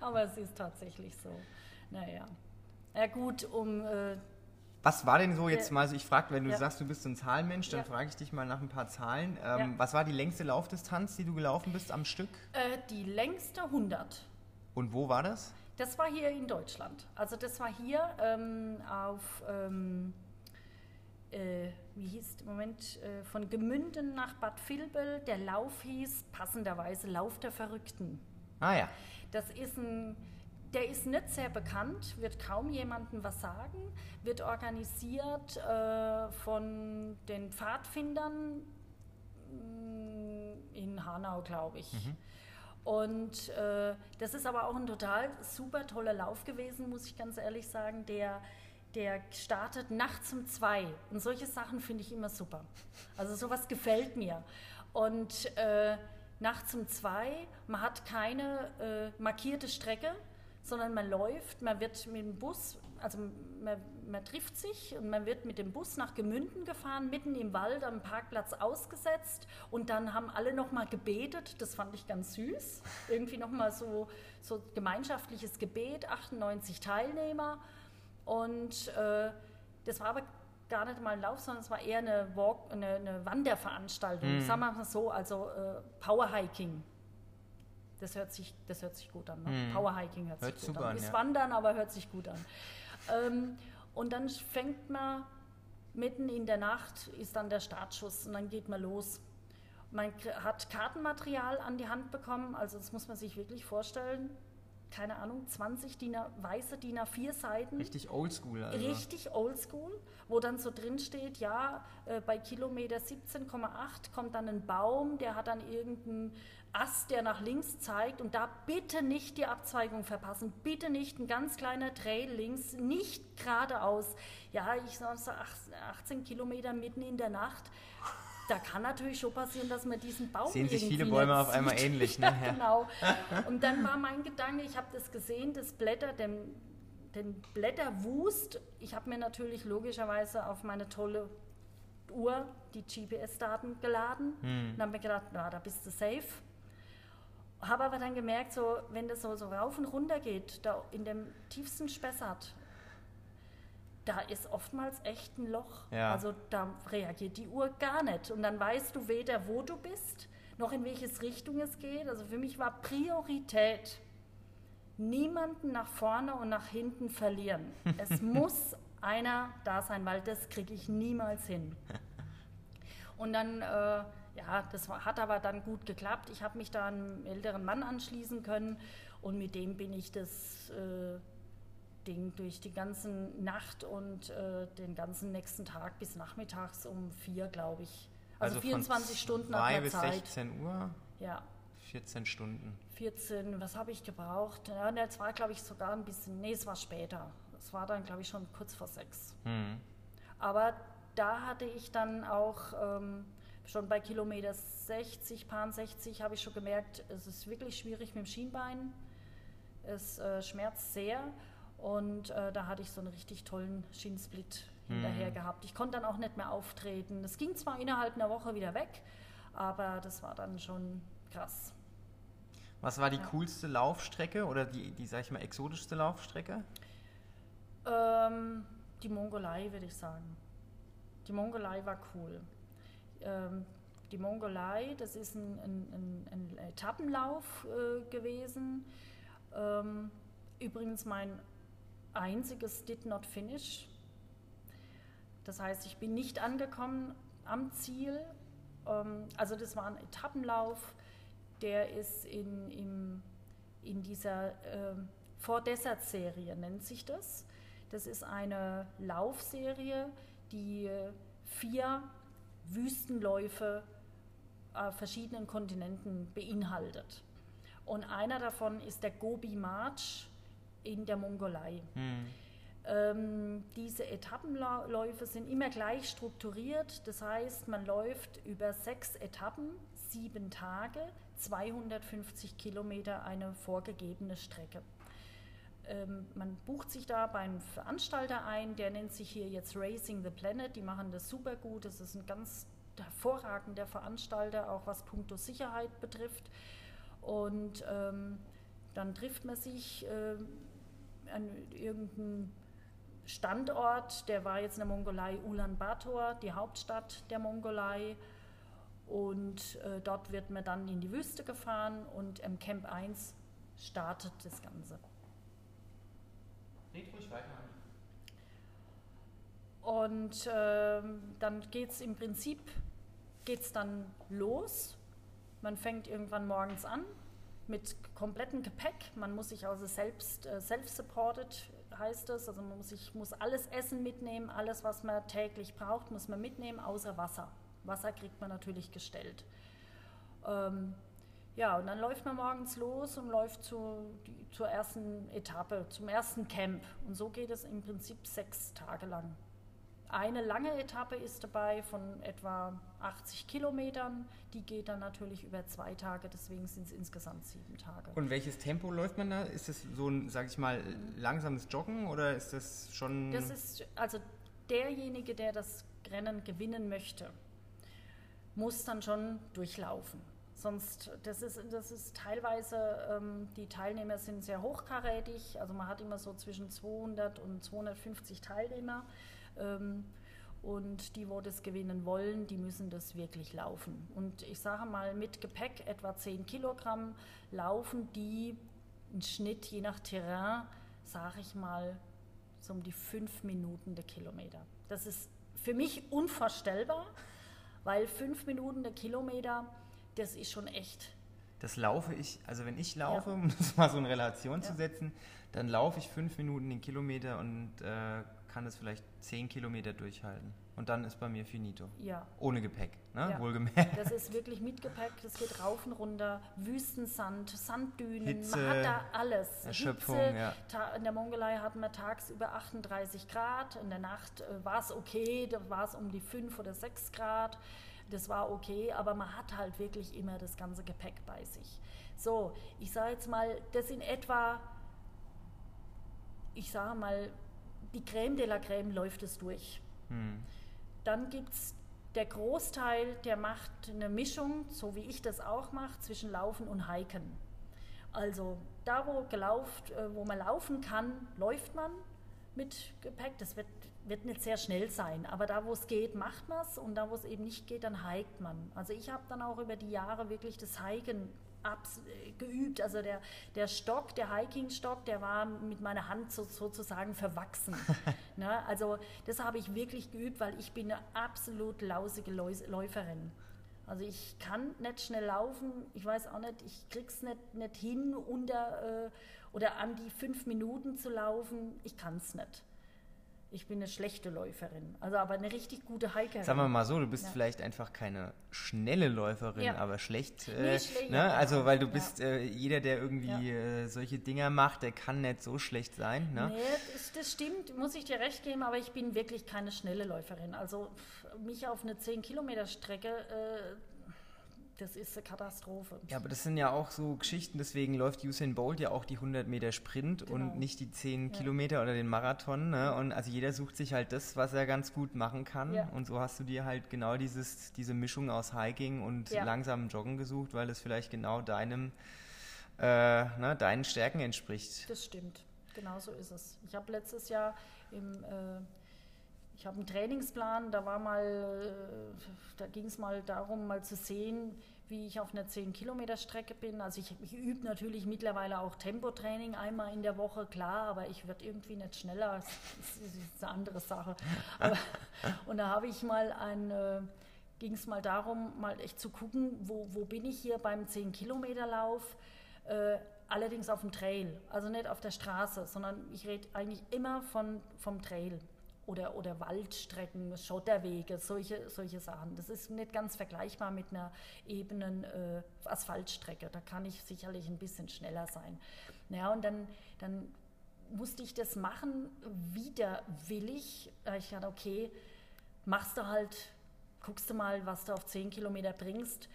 Speaker 2: aber es ist tatsächlich so. Naja. Ja gut, um... Äh,
Speaker 1: was war denn so jetzt mal, also ich frage, wenn du ja. sagst, du bist so ein Zahlenmensch, dann ja. frage ich dich mal nach ein paar Zahlen. Ähm, ja. Was war die längste Laufdistanz, die du gelaufen bist am Stück?
Speaker 2: Äh, die längste 100.
Speaker 1: Und wo war das?
Speaker 2: Das war hier in Deutschland. Also das war hier ähm, auf... Ähm, äh, wie hieß im Moment, äh, von Gemünden nach Bad Vilbel. Der Lauf hieß passenderweise Lauf der Verrückten.
Speaker 1: Ah ja.
Speaker 2: Das ist ein, der ist nicht sehr bekannt, wird kaum jemandem was sagen, wird organisiert äh, von den Pfadfindern mm, in Hanau, glaube ich. Mhm. Und äh, das ist aber auch ein total super toller Lauf gewesen, muss ich ganz ehrlich sagen, der der startet nachts um zwei. Und solche Sachen finde ich immer super. Also sowas gefällt mir. Und äh, nachts um zwei, man hat keine äh, markierte Strecke, sondern man läuft, man wird mit dem Bus, also man, man, trifft sich und man wird mit dem Bus nach Gemünden gefahren, mitten im Wald am Parkplatz ausgesetzt und dann haben alle nochmal gebetet, das fand ich ganz süß, irgendwie nochmal so, so gemeinschaftliches Gebet, 98 Teilnehmer und äh, das war aber gar nicht mal ein Lauf, sondern es war eher eine, Walk, eine, eine Wanderveranstaltung. Mhm. Sagen wir mal so, also äh, Powerhiking. Das hört sich, das hört sich gut an. Ne? Mhm. Powerhiking hört, hört sich gut an. an. Ist ja. Wandern, aber hört sich gut an. Ähm, und dann fängt man mitten in der Nacht ist dann der Startschuss und dann geht man los. Man hat Kartenmaterial an die Hand bekommen, also das muss man sich wirklich vorstellen. Keine Ahnung, 20 DIN weiße DIN A4 Seiten.
Speaker 1: Richtig oldschool.
Speaker 2: Also. Richtig oldschool, wo dann so drin steht, ja, äh, bei Kilometer 17,8 kommt dann ein Baum, der hat dann irgendeinen Ast, der nach links zeigt und da bitte nicht die Abzweigung verpassen, bitte nicht ein ganz kleiner Trail links, nicht geradeaus. Ja, ich sage so 18 Kilometer mitten in der Nacht da kann natürlich schon passieren, dass man diesen Baum
Speaker 1: Sehen sich viele Bäume auf einmal ähnlich, ne?
Speaker 2: ja, genau. Und dann war mein Gedanke, ich habe das gesehen, das Blätter, den, den Blätterwust. Ich habe mir natürlich logischerweise auf meine tolle Uhr die GPS-Daten geladen hm. und habe mir gedacht, na, da bist du safe. Habe aber dann gemerkt, so, wenn das so, so rauf und runter geht, da in dem tiefsten Spessart, da ist oftmals echt ein Loch. Ja. Also da reagiert die Uhr gar nicht. Und dann weißt du weder, wo du bist, noch in welche Richtung es geht. Also für mich war Priorität, niemanden nach vorne und nach hinten verlieren. es muss einer da sein, weil das kriege ich niemals hin. Und dann, äh, ja, das hat aber dann gut geklappt. Ich habe mich da einem älteren Mann anschließen können und mit dem bin ich das äh, Ding durch die ganze Nacht und äh, den ganzen nächsten Tag bis nachmittags um vier, glaube ich. Also, also 24 Stunden
Speaker 1: ab der bis Zeit. 16 Uhr?
Speaker 2: Ja.
Speaker 1: 14 Stunden.
Speaker 2: 14, was habe ich gebraucht? Ja, das war, glaube ich, sogar ein bisschen, nee, es war später. Es war dann, glaube ich, schon kurz vor sechs. Mhm. Aber da hatte ich dann auch ähm, schon bei Kilometer 60, Paar 60, habe ich schon gemerkt, es ist wirklich schwierig mit dem Schienbein. Es äh, schmerzt sehr. Und äh, da hatte ich so einen richtig tollen Schienensplit hinterher mhm. gehabt. Ich konnte dann auch nicht mehr auftreten. Es ging zwar innerhalb einer Woche wieder weg, aber das war dann schon krass.
Speaker 1: Was war die ja. coolste Laufstrecke oder die, die, sag ich mal, exotischste Laufstrecke?
Speaker 2: Ähm, die Mongolei, würde ich sagen. Die Mongolei war cool. Ähm, die Mongolei, das ist ein, ein, ein, ein Etappenlauf äh, gewesen. Ähm, übrigens mein einziges Did Not Finish. Das heißt, ich bin nicht angekommen am Ziel. Ähm, also das war ein Etappenlauf, der ist in, in, in dieser äh, Four Desert Serie, nennt sich das. Das ist eine Laufserie, die vier Wüstenläufe auf verschiedenen Kontinenten beinhaltet. Und einer davon ist der Gobi March in der Mongolei. Hm. Ähm, diese Etappenläufe sind immer gleich strukturiert. Das heißt, man läuft über sechs Etappen, sieben Tage, 250 Kilometer eine vorgegebene Strecke. Ähm, man bucht sich da beim Veranstalter ein, der nennt sich hier jetzt Racing the Planet. Die machen das super gut. Das ist ein ganz hervorragender Veranstalter, auch was puncto Sicherheit betrifft. Und ähm, dann trifft man sich. Äh, an irgendeinem Standort, der war jetzt in der Mongolei Ulaanbaatar, die Hauptstadt der Mongolei. Und äh, dort wird man dann in die Wüste gefahren und im Camp 1 startet das Ganze.
Speaker 1: Red ruhig weiter.
Speaker 2: Und äh, dann geht es im Prinzip geht's dann los. Man fängt irgendwann morgens an, mit komplettem Gepäck. Man muss sich also selbst, äh, self-supported heißt es, also man muss, sich, muss alles Essen mitnehmen, alles, was man täglich braucht, muss man mitnehmen, außer Wasser. Wasser kriegt man natürlich gestellt. Ähm, ja, und dann läuft man morgens los und läuft zu, die, zur ersten Etappe, zum ersten Camp. Und so geht es im Prinzip sechs Tage lang. Eine lange Etappe ist dabei von etwa 80 Kilometern. Die geht dann natürlich über zwei Tage, deswegen sind es insgesamt sieben Tage.
Speaker 1: Und welches Tempo läuft man da? Ist das so ein, sag ich mal, langsames Joggen oder ist das schon.
Speaker 2: Das ist, also derjenige, der das Rennen gewinnen möchte, muss dann schon durchlaufen. Sonst, das ist, das ist teilweise, ähm, die Teilnehmer sind sehr hochkarätig, also man hat immer so zwischen 200 und 250 Teilnehmer. Ähm, und die, wo das gewinnen wollen, die müssen das wirklich laufen. Und ich sage mal, mit Gepäck etwa 10 Kilogramm laufen die im Schnitt, je nach Terrain, sage ich mal, so um die 5 Minuten der Kilometer. Das ist für mich unvorstellbar, weil fünf Minuten der Kilometer, das ist schon echt.
Speaker 1: Das laufe ich, also wenn ich laufe, um das mal so in Relation ja. zu setzen, dann laufe ich fünf Minuten den Kilometer und äh, kann es vielleicht zehn Kilometer durchhalten. Und dann ist bei mir finito.
Speaker 2: Ja.
Speaker 1: Ohne Gepäck, ne?
Speaker 2: Ja. wohlgemerkt. Das ist wirklich mit Gepäck, das geht rauf und runter, Wüstensand, Sanddünen,
Speaker 1: Hitze,
Speaker 2: man hat da alles.
Speaker 1: Erschöpfung,
Speaker 2: Hitze,
Speaker 1: ja.
Speaker 2: In der Mongolei hatten wir tagsüber 38 Grad, in der Nacht äh, war es okay, da war es um die 5 oder 6 Grad. Das war okay, aber man hat halt wirklich immer das ganze Gepäck bei sich. So, ich sage jetzt mal, das in etwa, ich sage mal, die Creme de la Creme läuft es durch. Hm. Dann gibt es der Großteil, der macht eine Mischung, so wie ich das auch mache, zwischen Laufen und Hiken. Also da, wo, gelauft, äh, wo man laufen kann, läuft man mit Gepäck. Das wird, wird nicht sehr schnell sein, aber da, wo es geht, macht man es und da, wo es eben nicht geht, dann hiked man. Also ich habe dann auch über die Jahre wirklich das Hiken geübt. Also der, der Stock, der Hiking-Stock, der war mit meiner Hand so, sozusagen verwachsen. ne? Also das habe ich wirklich geübt, weil ich bin eine absolut lausige Läuferin. Also ich kann nicht schnell laufen, ich weiß auch nicht, ich krieg's nicht, nicht hin unter äh, oder an die fünf Minuten zu laufen, ich kann es nicht. Ich bin eine schlechte Läuferin, also aber eine richtig gute Hikerin.
Speaker 1: Sagen wir mal so, du bist ja. vielleicht einfach keine schnelle Läuferin, ja. aber schlecht. Äh,
Speaker 2: schlecht
Speaker 1: ne? Also weil du bist, äh, jeder, der irgendwie äh, solche Dinger macht, der kann nicht so schlecht sein. Ne?
Speaker 2: Nee, das, das, stimmt, muss ich dir recht geben, aber ich bin wirklich keine schnelle Läuferin. Also mich auf eine 10 Kilometer Strecke äh, das ist eine Katastrophe.
Speaker 1: Ja, aber das sind ja auch so Geschichten, deswegen läuft Usain Bolt ja auch die 100 Meter Sprint genau. und nicht die 10 ja. Kilometer oder den Marathon. Ne? Und also jeder sucht sich halt das, was er ganz gut machen kann. Ja. Und so hast du dir halt genau dieses, diese Mischung aus Hiking und ja. langsamem Joggen gesucht, weil es vielleicht genau deinem, äh, ne, deinen Stärken entspricht.
Speaker 2: Das stimmt, genau so ist es. Ich habe letztes Jahr im äh, ich habe einen Trainingsplan, da war mal, äh, da ging es mal darum, mal zu sehen, wie ich auf einer 10-Kilometer-Strecke bin. Also ich, ich übe natürlich mittlerweile auch Tempotraining einmal in der Woche, klar, aber ich werde irgendwie nicht schneller. Das ist eine andere Sache. Aber, und da habe ich mal ein, äh, ging es mal darum, mal echt zu gucken, wo, wo bin ich hier beim 10-Kilometer-Lauf. Äh, allerdings auf dem Trail, also nicht auf der Straße, sondern ich rede eigentlich immer von, vom Trail oder, oder Waldstrecken, Schotterwege, solche, solche Sachen. Das ist nicht ganz vergleichbar mit einer ebenen äh, Asphaltstrecke. Da kann ich sicherlich ein bisschen schneller sein. Ja, und dann, dann musste ich das machen, widerwillig. Ich dachte, okay, machst du halt, guckst du mal, was du auf 10 Kilometer bringst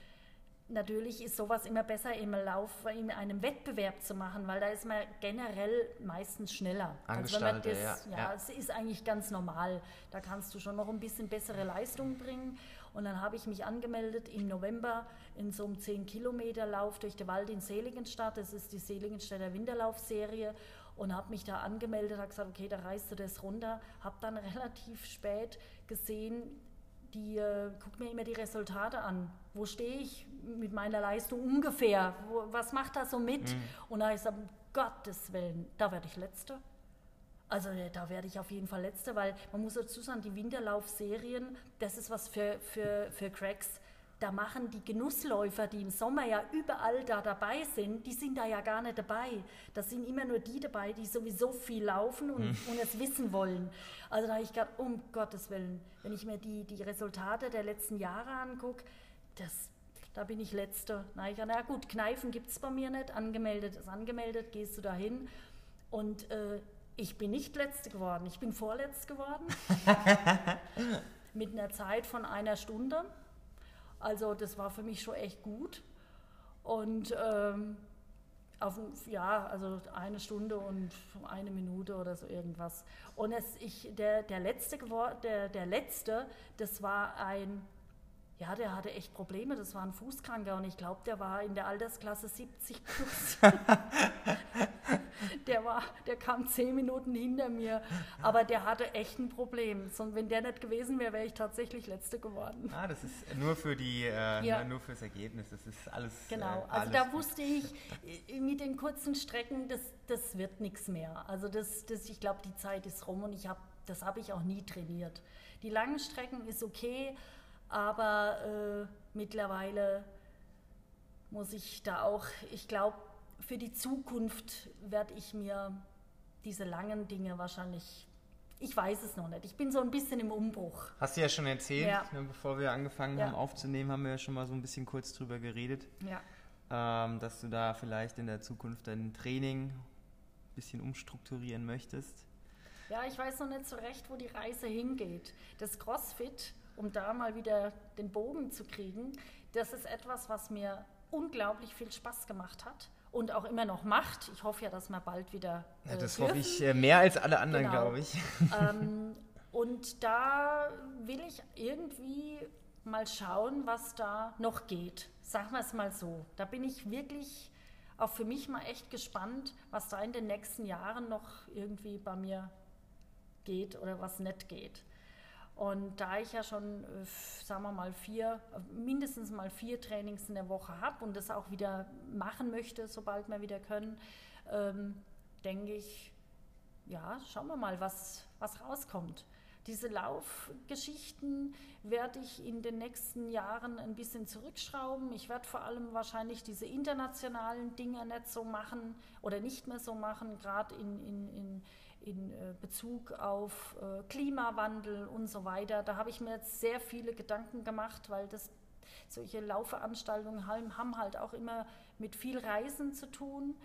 Speaker 2: natürlich ist sowas immer besser im Lauf, in einem Wettbewerb zu machen, weil da ist man generell meistens schneller.
Speaker 1: Also wenn man das, ja,
Speaker 2: ja, ja, es ist eigentlich ganz normal. Da kannst du schon noch ein bisschen bessere Leistung bringen. Und dann habe ich mich angemeldet im November in so einem 10-Kilometer-Lauf durch den Wald in Seligenstadt. Das ist die Seligenstädter Winterlaufserie. Und habe mich da angemeldet, habe gesagt, okay, da reißt du das runter. Habe dann relativ spät gesehen, die äh, guckt mir immer die Resultate an. Wo stehe ich mit meiner Leistung ungefähr? Wo, was macht das so mit? Mhm. Und da ist um Gottes Willen, da werde ich Letzte. Also äh, da werde ich auf jeden Fall Letzte, weil man muss dazu sagen, die Winterlaufserien, das ist was für, für, für Cracks da machen die Genussläufer, die im Sommer ja überall da dabei sind, die sind da ja gar nicht dabei. Da sind immer nur die dabei, die sowieso viel laufen und, hm. und es wissen wollen. Also da habe ich gedacht, um Gottes Willen, wenn ich mir die, die Resultate der letzten Jahre angucke, das, da bin ich Letzte. Na, ich, na gut, Kneifen gibt es bei mir nicht, angemeldet ist angemeldet, gehst du da hin. Und äh, ich bin nicht Letzte geworden, ich bin Vorletzt geworden. mit einer Zeit von einer Stunde. Also das war für mich schon echt gut. Und ähm, auf, ja, also eine Stunde und eine Minute oder so irgendwas. Und es, ich, der, der, letzte, der, der letzte, das war ein, ja, der hatte echt Probleme, das war ein Fußkranker und ich glaube, der war in der Altersklasse 70 plus. der, war, der kam zehn Minuten hinter mir, aber der hatte echt ein Problem. Und wenn der nicht gewesen wäre, wäre ich tatsächlich Letzte geworden.
Speaker 1: Ah, das ist nur für die, äh, ja. nur fürs Ergebnis. Das ist alles.
Speaker 2: Genau.
Speaker 1: Äh,
Speaker 2: also da wusste ich äh, mit den kurzen Strecken, das, das wird nichts mehr. Also das, das, ich glaube, die Zeit ist rum und ich habe das habe ich auch nie trainiert. Die langen Strecken ist okay, aber äh, mittlerweile muss ich da auch, ich glaube, für die Zukunft werde ich mir diese langen Dinge wahrscheinlich ich weiß es noch nicht. Ich bin so ein bisschen im Umbruch.
Speaker 1: Hast du ja schon erzählt, ja. Ne, bevor wir angefangen ja. haben aufzunehmen, haben wir ja schon mal so ein bisschen kurz drüber geredet. Ja. Ähm, dass du da vielleicht in der Zukunft dein Training ein bisschen umstrukturieren möchtest.
Speaker 2: Ja, ich weiß noch nicht so recht, wo die Reise hingeht. Das CrossFit, um da mal wieder den Bogen zu kriegen, das ist etwas, was mir unglaublich viel Spaß gemacht hat und auch immer noch macht. Ich hoffe ja, dass wir bald wieder.
Speaker 1: Äh, ja, das dürfen. hoffe ich äh, mehr als alle anderen, genau. glaube ich.
Speaker 2: Ähm, und da will ich irgendwie mal schauen, was da noch geht. Sagen wir es mal so. Da bin ich wirklich auch für mich mal echt gespannt, was da in den nächsten Jahren noch irgendwie bei mir geht oder was nicht geht. Und da ich ja schon, äh, sagen wir mal, vier, mindestens mal vier Trainings in der Woche habe und das auch wieder machen möchte, sobald wir wieder können, ähm, denke ich, ja, schauen wir mal, was, was rauskommt. Diese Laufgeschichten werde ich in den nächsten Jahren ein bisschen zurückschrauben. Ich werde vor allem wahrscheinlich diese internationalen Dinge nicht so machen oder nicht mehr so machen, gerade in, in, in in äh, Bezug auf äh, Klimawandel und so weiter. Da habe ich mir jetzt sehr viele Gedanken gemacht, weil das solche Laufveranstaltungen haben halt auch immer mit viel Reisen zu tun.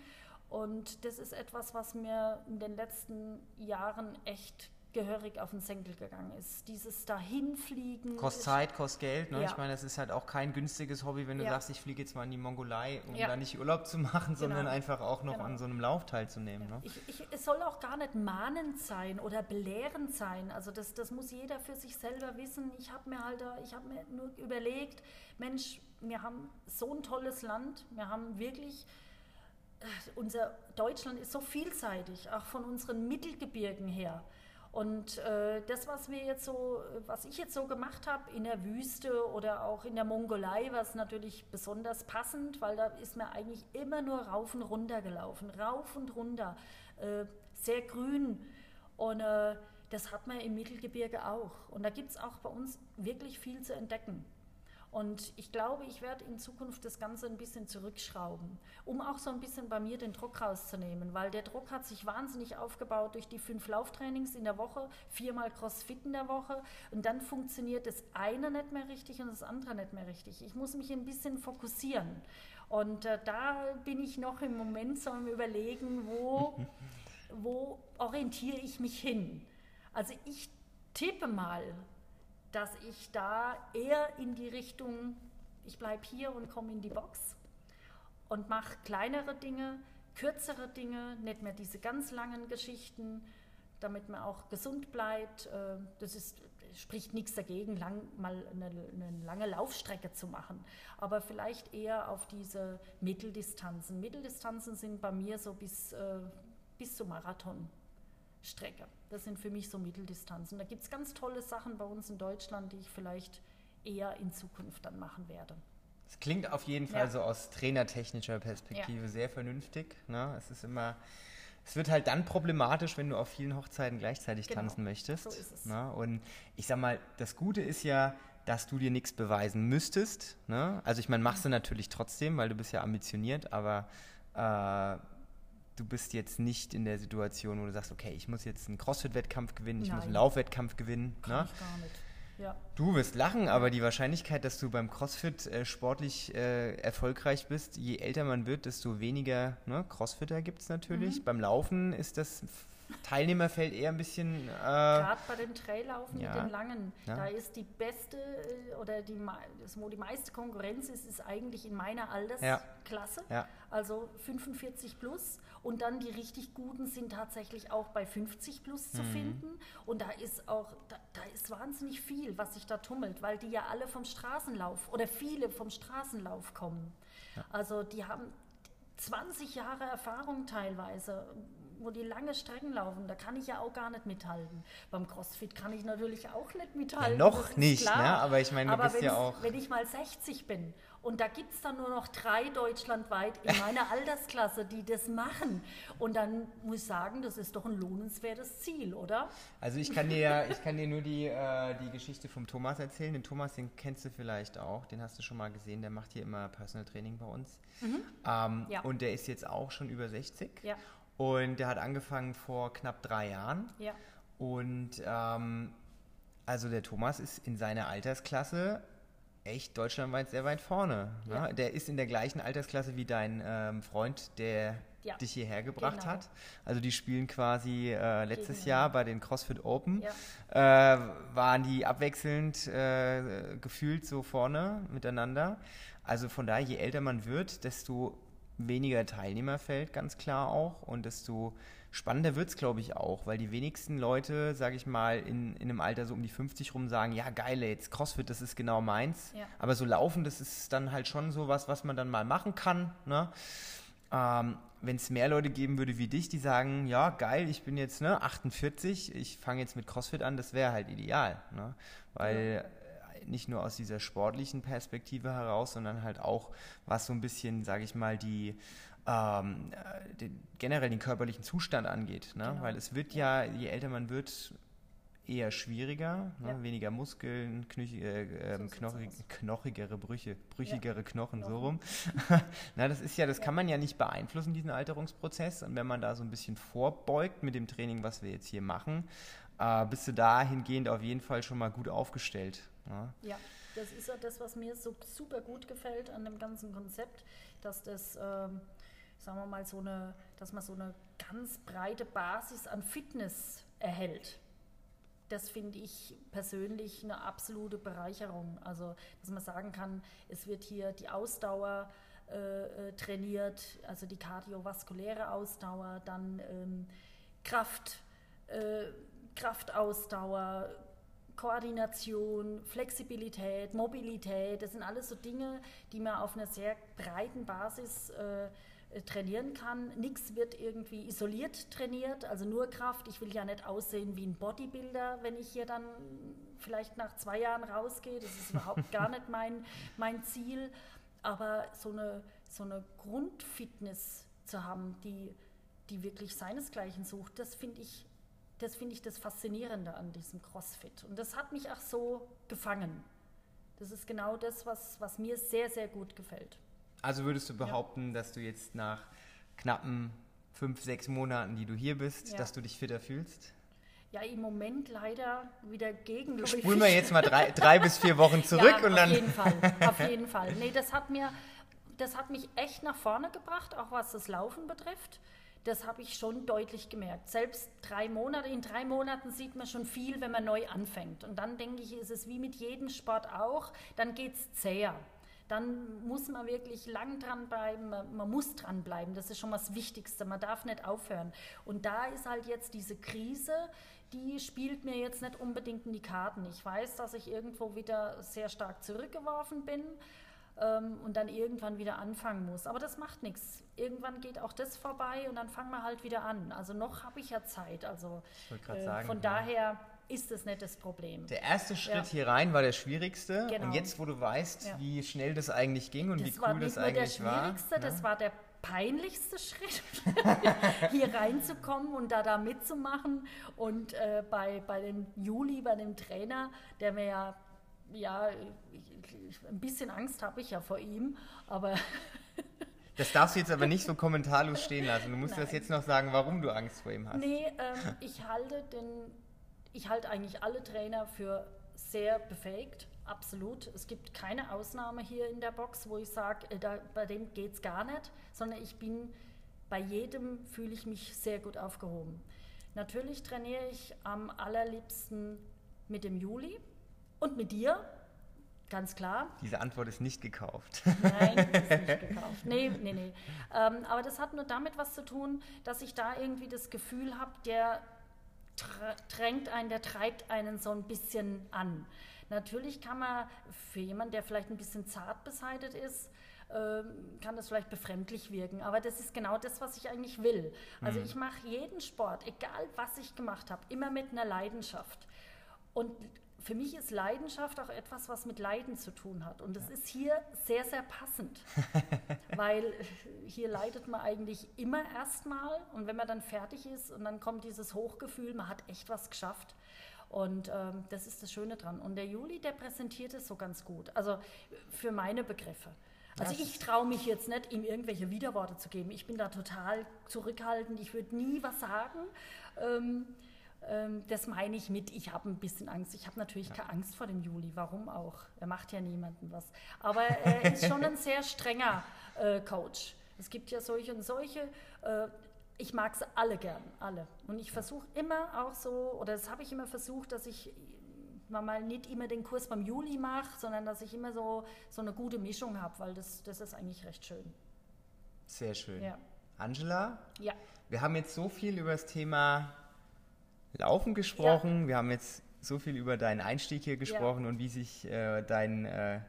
Speaker 2: Und das ist etwas, was mir in den letzten Jahren echt gehörig auf den Senkel gegangen ist. Dieses Dahinfliegen.
Speaker 1: Kostet Zeit, kostet Geld. Ne? Ja. Ich meine, das ist halt auch kein günstiges Hobby, wenn du ja. sagst, ich fliege jetzt mal in die Mongolei, um ja. da nicht Urlaub zu machen, genau. sondern einfach auch noch genau. an so einem Lauf teilzunehmen. Ne?
Speaker 2: Ich, ich, es soll auch gar nicht mahnend sein oder belehrend sein. Also das, das muss jeder für sich selber wissen. Ich habe mir halt, ich habe mir nur überlegt, Mensch, wir haben so ein tolles Land, wir haben wirklich äh, unser Deutschland ist so vielseitig, auch von unseren Mittelgebirgen her. Und äh, das, was wir jetzt so, was ich jetzt so gemacht habe in der Wüste oder auch in der Mongolei, was natürlich besonders passend, weil da ist mir eigentlich immer nur rauf und runter gelaufen, rauf und runter, äh, sehr grün. Und äh, das hat man im Mittelgebirge auch. Und da gibt es auch bei uns wirklich viel zu entdecken. Und ich glaube, ich werde in Zukunft das Ganze ein bisschen zurückschrauben, um auch so ein bisschen bei mir den Druck rauszunehmen, weil der Druck hat sich wahnsinnig aufgebaut durch die fünf Lauftrainings in der Woche, viermal Crossfit in der Woche und dann funktioniert das eine nicht mehr richtig und das andere nicht mehr richtig. Ich muss mich ein bisschen fokussieren und äh, da bin ich noch im Moment so am Überlegen, wo, wo orientiere ich mich hin. Also ich tippe mal, dass ich da eher in die Richtung, ich bleibe hier und komme in die Box und mache kleinere Dinge, kürzere Dinge, nicht mehr diese ganz langen Geschichten, damit man auch gesund bleibt. Äh, das ist, spricht nichts dagegen, lang, mal eine, eine, lange Laufstrecke zu machen, aber vielleicht eher auf diese Mitteldistanzen. Mitteldistanzen sind bei mir so bis, äh, bis zum Marathon. Strecke. Das sind für mich so Mitteldistanzen. Da gibt es ganz tolle Sachen bei uns in Deutschland, die ich vielleicht eher in Zukunft dann machen werde.
Speaker 1: Es klingt auf jeden Fall ja. so aus trainertechnischer Perspektive ja. sehr vernünftig. Ne? Es ist immer, es wird halt dann problematisch, wenn du auf vielen Hochzeiten gleichzeitig genau. tanzen möchtest. So ist es. Ne? Und ich sag mal, das Gute ist ja, dass du dir nichts beweisen müsstest. Ne? Also ich meine, machst du natürlich trotzdem, weil du bist ja ambitioniert, aber äh, du bist jetzt nicht in der Situation, wo du sagst, okay, ich muss jetzt einen CrossFit-Wettkampf gewinnen, ich Nein. muss einen Laufwettkampf gewinnen. Kann ne? ich gar nicht. Ja. Du wirst lachen, aber die Wahrscheinlichkeit, dass du beim CrossFit äh, sportlich äh, erfolgreich bist, je älter man wird, desto weniger ne, Crossfitter gibt es natürlich. Mhm. Beim Laufen ist das Teilnehmerfeld eher ein bisschen. Äh,
Speaker 2: Gerade bei den Traillaufen ja, mit den langen, ja. da ist die beste äh, oder die, wo die meiste Konkurrenz ist, ist eigentlich in meiner Altersklasse, ja. also 45 plus. Und dann die richtig guten sind tatsächlich auch bei 50 plus zu mhm. finden. Und da ist auch, da, da ist wahnsinnig viel, was sich da tummelt, weil die ja alle vom Straßenlauf oder viele vom Straßenlauf kommen. Also die haben 20 Jahre Erfahrung teilweise wo die lange Strecken laufen, da kann ich ja auch gar nicht mithalten. Beim CrossFit kann ich natürlich auch nicht mithalten.
Speaker 1: Ja, noch nicht, ne? aber ich meine, du
Speaker 2: aber
Speaker 1: bist ja auch.
Speaker 2: Wenn ich mal 60 bin Und da gibt es dann nur noch drei deutschlandweit in meiner Altersklasse, die das machen. Und dann muss ich sagen, das ist doch ein lohnenswertes Ziel, oder?
Speaker 1: Also ich kann dir, ich kann dir nur die, äh, die Geschichte vom Thomas erzählen. Den Thomas, den kennst du vielleicht auch. Den hast du schon mal gesehen. Der macht hier immer Personal Training bei uns. Mhm. Ähm, ja. Und der ist jetzt auch schon über 60. Ja. Und der hat angefangen vor knapp drei Jahren. Ja. Und ähm, also der Thomas ist in seiner Altersklasse echt deutschlandweit sehr weit vorne. Ne? Ja. Der ist in der gleichen Altersklasse wie dein ähm, Freund, der ja. dich hierher gebracht genau. hat. Also die spielen quasi äh, letztes Gegen Jahr bei den CrossFit Open. Ja. Äh, waren die abwechselnd äh, gefühlt so vorne miteinander. Also von daher, je älter man wird, desto weniger Teilnehmer fällt, ganz klar auch. Und desto Spannender wird es, glaube ich, auch, weil die wenigsten Leute, sage ich mal, in, in einem Alter so um die 50 rum sagen, ja geil, jetzt CrossFit, das ist genau meins. Ja. Aber so laufen, das ist dann halt schon so was, was man dann mal machen kann. Ne? Ähm, Wenn es mehr Leute geben würde wie dich, die sagen, ja geil, ich bin jetzt ne, 48, ich fange jetzt mit CrossFit an, das wäre halt ideal. Ne? Weil ja. Nicht nur aus dieser sportlichen Perspektive heraus, sondern halt auch, was so ein bisschen, sage ich mal, die ähm, den, generell den körperlichen Zustand angeht. Ne? Genau. Weil es wird ja, je älter man wird, eher schwieriger, ne? ja. weniger Muskeln, knöchig, äh, äh, knochig, knochigere Brüche, brüchigere ja. Knochen, Knochen, so rum. Na, das ist ja, das ja. kann man ja nicht beeinflussen, diesen Alterungsprozess. Und wenn man da so ein bisschen vorbeugt mit dem Training, was wir jetzt hier machen, äh, bist du dahingehend auf jeden Fall schon mal gut aufgestellt.
Speaker 2: Ne? Ja, das ist ja das, was mir so super gut gefällt an dem ganzen Konzept, dass das ähm, sagen wir mal, so eine, dass man so eine ganz breite Basis an Fitness erhält. Das finde ich persönlich eine absolute Bereicherung. Also, dass man sagen kann, es wird hier die Ausdauer äh, äh trainiert, also die kardiovaskuläre Ausdauer, dann ähm, Kraft, äh, Kraftausdauer, Koordination, Flexibilität, Mobilität, das sind alles so Dinge, die man auf einer sehr breiten Basis äh, äh, trainieren kann. Nichts wird irgendwie isoliert trainiert, also nur Kraft. Ich will ja nicht aussehen wie ein Bodybuilder, wenn ich hier dann vielleicht nach zwei Jahren rausgehe. Das ist überhaupt gar nicht mein, mein Ziel. Aber so eine, so eine Grundfitness zu haben, die, die wirklich seinesgleichen sucht, das finde ich, das finde ich das Faszinierende an diesem CrossFit. Und das hat mich auch so gefangen. Das ist genau das, was, was mir sehr, sehr gut gefällt.
Speaker 1: Also würdest du behaupten, ja. dass du jetzt nach knappen fünf, sechs Monaten, die du hier bist, ja. dass du dich fitter fühlst?
Speaker 2: Ja, im Moment leider wieder gegenläufig.
Speaker 1: Spulen wir jetzt mal drei, drei bis vier Wochen zurück ja,
Speaker 2: und
Speaker 1: dann.
Speaker 2: Auf jeden Fall, auf jeden Fall. Nee, das hat mir, das hat mich echt nach vorne gebracht, auch was das Laufen betrifft. Das habe ich schon deutlich gemerkt. Selbst drei Monate, in drei Monaten sieht man schon viel, wenn man neu anfängt. Und dann denke ich, ist es wie mit jedem Sport auch, dann geht es zäher dann muss man wirklich lang dranbleiben, man, man muss dranbleiben, das ist schon mal das Wichtigste, man darf nicht aufhören. Und da ist halt jetzt diese Krise, die spielt mir jetzt nicht unbedingt in die Karten. Ich weiß, dass ich irgendwo wieder sehr stark zurückgeworfen bin ähm, und dann irgendwann wieder anfangen muss. Aber das macht nichts. Irgendwann geht auch das vorbei und dann fangen wir halt wieder an. Also noch habe ich ja Zeit. Also äh, sagen, von ja. daher ist es nicht das Problem.
Speaker 1: Der erste Schritt ja. hier rein war der schwierigste. Genau. Und jetzt, wo du weißt, ja. wie schnell das eigentlich ging und das wie cool das eigentlich war.
Speaker 2: Das war der schwierigste, das war der peinlichste Schritt, hier reinzukommen und da da mitzumachen. Und äh, bei, bei dem Juli, bei dem Trainer, der mir ja, ja, ich, ein bisschen Angst habe ich ja vor ihm, aber
Speaker 1: Das darfst du jetzt aber nicht so kommentarlos stehen lassen. Du musst Nein. das jetzt noch sagen, warum du Angst vor ihm hast.
Speaker 2: Nee, ähm, ich halte den ich halte eigentlich alle Trainer für sehr befähigt, absolut. Es gibt keine Ausnahme hier in der Box, wo ich sage, äh, bei dem geht es gar nicht, sondern ich bin bei jedem fühle ich mich sehr gut aufgehoben. Natürlich trainiere ich am allerliebsten mit dem Juli und mit dir, ganz klar.
Speaker 1: Diese Antwort ist nicht gekauft.
Speaker 2: Nein, ist nicht gekauft. Nee, nee, nee. Ähm, aber das hat nur damit was zu tun, dass ich da irgendwie das Gefühl habe, der drängt einen, der treibt einen so ein bisschen an. Natürlich kann man für jemanden, der vielleicht ein bisschen zart beseitigt ist, ähm, kann das vielleicht befremdlich wirken. Aber das ist genau das, was ich eigentlich will. Also mhm. ich mache jeden Sport, egal was ich gemacht habe, immer mit einer Leidenschaft. Und für mich ist Leidenschaft auch etwas, was mit Leiden zu tun hat. Und das ja. ist hier sehr, sehr passend, weil hier leidet man eigentlich immer erstmal und wenn man dann fertig ist und dann kommt dieses Hochgefühl, man hat echt was geschafft. Und ähm, das ist das Schöne dran. Und der Juli, der präsentiert es so ganz gut. Also für meine Begriffe. Also ich traue mich jetzt nicht, ihm irgendwelche Widerworte zu geben. Ich bin da total zurückhaltend. Ich würde nie was sagen. Ähm, ähm, das meine ich mit, ich habe ein bisschen Angst. Ich habe natürlich ja. keine Angst vor dem Juli. Warum auch? Er macht ja niemandem was. Aber er ist schon ein sehr strenger äh, Coach. Es gibt ja solche und solche. Äh, ich mag sie alle gern, alle. Und ich versuche immer auch so, oder das habe ich immer versucht, dass ich mal nicht immer den Kurs beim Juli mache, sondern dass ich immer so, so eine gute Mischung habe, weil das, das ist eigentlich recht schön.
Speaker 1: Sehr schön. Ja. Angela?
Speaker 2: Ja.
Speaker 1: Wir haben jetzt so viel über das Thema Laufen gesprochen. Ja. Wir haben jetzt so viel über deinen Einstieg hier gesprochen ja. und wie sich äh, dein äh,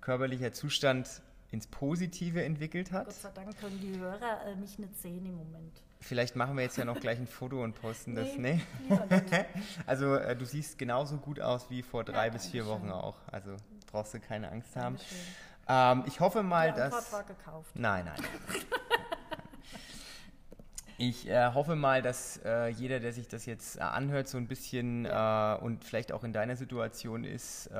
Speaker 1: körperlicher Zustand ins Positive entwickelt hat.
Speaker 2: Gott sei Dank können die Hörer äh, mich nicht sehen im Moment.
Speaker 1: Vielleicht machen wir jetzt ja noch gleich ein Foto und posten das. Nee. nee? also äh, du siehst genauso gut aus wie vor drei ja, bis vier Wochen auch. Also brauchst du keine Angst haben. Ähm, ich hoffe mal, Die dass.
Speaker 2: War gekauft.
Speaker 1: Nein, nein. Ich äh, hoffe mal, dass äh, jeder, der sich das jetzt äh, anhört, so ein bisschen äh, und vielleicht auch in deiner Situation ist, äh,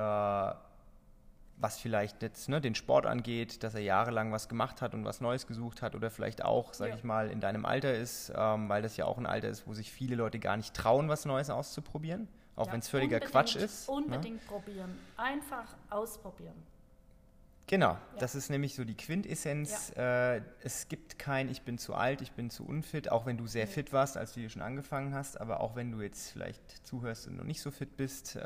Speaker 1: was vielleicht jetzt ne, den Sport angeht, dass er jahrelang was gemacht hat und was Neues gesucht hat oder vielleicht auch, sage ja. ich mal, in deinem Alter ist, ähm, weil das ja auch ein Alter ist, wo sich viele Leute gar nicht trauen, was Neues auszuprobieren, auch ja, wenn es völliger Quatsch ist.
Speaker 2: Ne? Unbedingt ne? probieren, einfach ausprobieren.
Speaker 1: Genau, ja. das ist nämlich so die Quintessenz. Ja. Äh, es gibt kein Ich bin zu alt, ich bin zu unfit, auch wenn du sehr fit warst, als du hier schon angefangen hast, aber auch wenn du jetzt vielleicht zuhörst und noch nicht so fit bist, äh,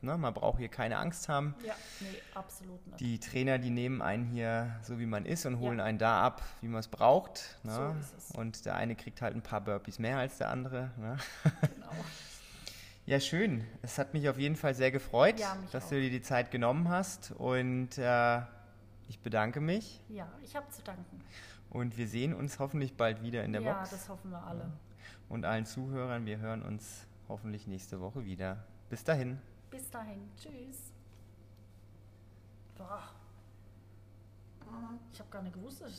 Speaker 1: ne, man braucht hier keine Angst haben.
Speaker 2: Ja, nee, absolut nicht.
Speaker 1: Die Trainer, die nehmen einen hier so, wie man ist und holen ja. einen da ab, wie man es braucht. Ne? So es. Und der eine kriegt halt ein paar Burpees mehr als der andere. Ne? Genau. Ja, schön. Es hat mich auf jeden Fall sehr gefreut, ja, dass auch. du dir die Zeit genommen hast. Und äh, ich bedanke mich.
Speaker 2: Ja, ich habe zu danken.
Speaker 1: Und wir sehen uns hoffentlich bald wieder in der
Speaker 2: ja,
Speaker 1: Box.
Speaker 2: Ja, das hoffen wir alle.
Speaker 1: Und allen Zuhörern, wir hören uns hoffentlich nächste Woche wieder. Bis dahin.
Speaker 2: Bis dahin. Tschüss. Boah. Ich habe gar nicht gewusst, dass